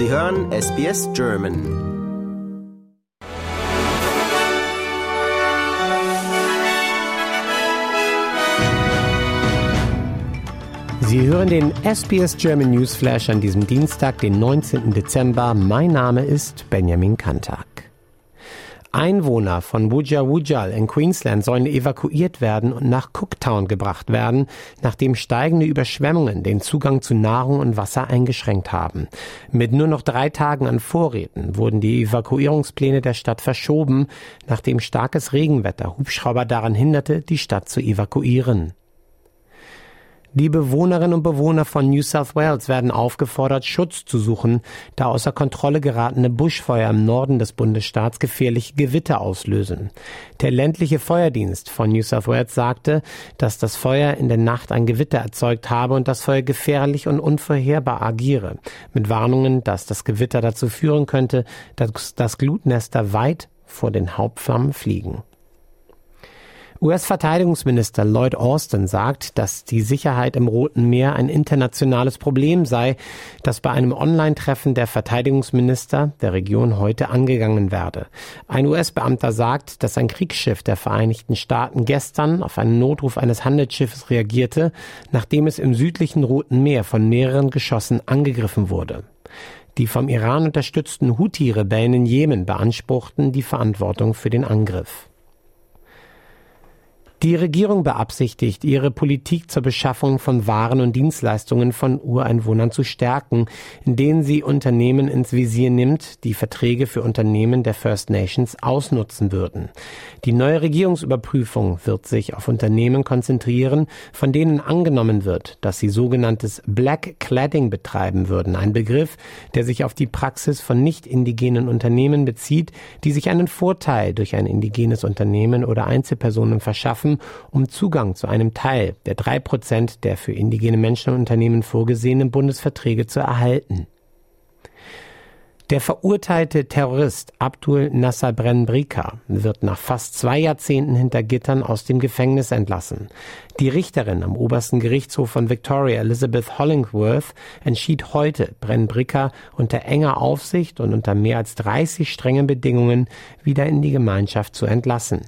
Sie hören SBS German. Sie hören den SBS German News Flash an diesem Dienstag, den 19. Dezember. Mein Name ist Benjamin Kantak. Einwohner von Wujal in Queensland sollen evakuiert werden und nach Cooktown gebracht werden, nachdem steigende Überschwemmungen den Zugang zu Nahrung und Wasser eingeschränkt haben. Mit nur noch drei Tagen an Vorräten wurden die Evakuierungspläne der Stadt verschoben, nachdem starkes Regenwetter Hubschrauber daran hinderte, die Stadt zu evakuieren. Die Bewohnerinnen und Bewohner von New South Wales werden aufgefordert, Schutz zu suchen, da außer Kontrolle geratene Buschfeuer im Norden des Bundesstaats gefährliche Gewitter auslösen. Der ländliche Feuerdienst von New South Wales sagte, dass das Feuer in der Nacht ein Gewitter erzeugt habe und das Feuer gefährlich und unvorherbar agiere, mit Warnungen, dass das Gewitter dazu führen könnte, dass das Glutnester weit vor den Hauptflammen fliegen. US-Verteidigungsminister Lloyd Austin sagt, dass die Sicherheit im Roten Meer ein internationales Problem sei, das bei einem Online-Treffen der Verteidigungsminister der Region heute angegangen werde. Ein US-Beamter sagt, dass ein Kriegsschiff der Vereinigten Staaten gestern auf einen Notruf eines Handelsschiffes reagierte, nachdem es im südlichen Roten Meer von mehreren Geschossen angegriffen wurde. Die vom Iran unterstützten Houthi-Rebellen in Jemen beanspruchten die Verantwortung für den Angriff. Die Regierung beabsichtigt, ihre Politik zur Beschaffung von Waren und Dienstleistungen von Ureinwohnern zu stärken, indem sie Unternehmen ins Visier nimmt, die Verträge für Unternehmen der First Nations ausnutzen würden. Die neue Regierungsüberprüfung wird sich auf Unternehmen konzentrieren, von denen angenommen wird, dass sie sogenanntes Black Cladding betreiben würden, ein Begriff, der sich auf die Praxis von nicht indigenen Unternehmen bezieht, die sich einen Vorteil durch ein indigenes Unternehmen oder Einzelpersonen verschaffen, schaffen, um Zugang zu einem Teil der drei Prozent der für indigene Menschen und Unternehmen vorgesehenen Bundesverträge zu erhalten. Der verurteilte Terrorist Abdul Nasser Brenbrika wird nach fast zwei Jahrzehnten hinter Gittern aus dem Gefängnis entlassen. Die Richterin am obersten Gerichtshof von Victoria, Elizabeth Hollingworth, entschied heute, Brenbrika unter enger Aufsicht und unter mehr als 30 strengen Bedingungen wieder in die Gemeinschaft zu entlassen.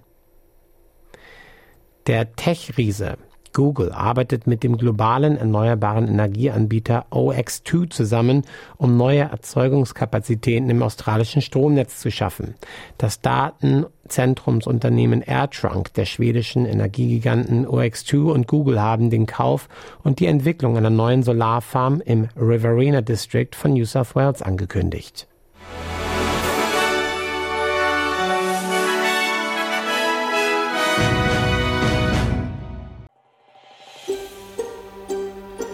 Der Tech-Riese Google arbeitet mit dem globalen erneuerbaren Energieanbieter OX2 zusammen, um neue Erzeugungskapazitäten im australischen Stromnetz zu schaffen. Das Datenzentrumsunternehmen AirTrunk der schwedischen Energiegiganten OX2 und Google haben den Kauf und die Entwicklung einer neuen Solarfarm im Riverina District von New South Wales angekündigt.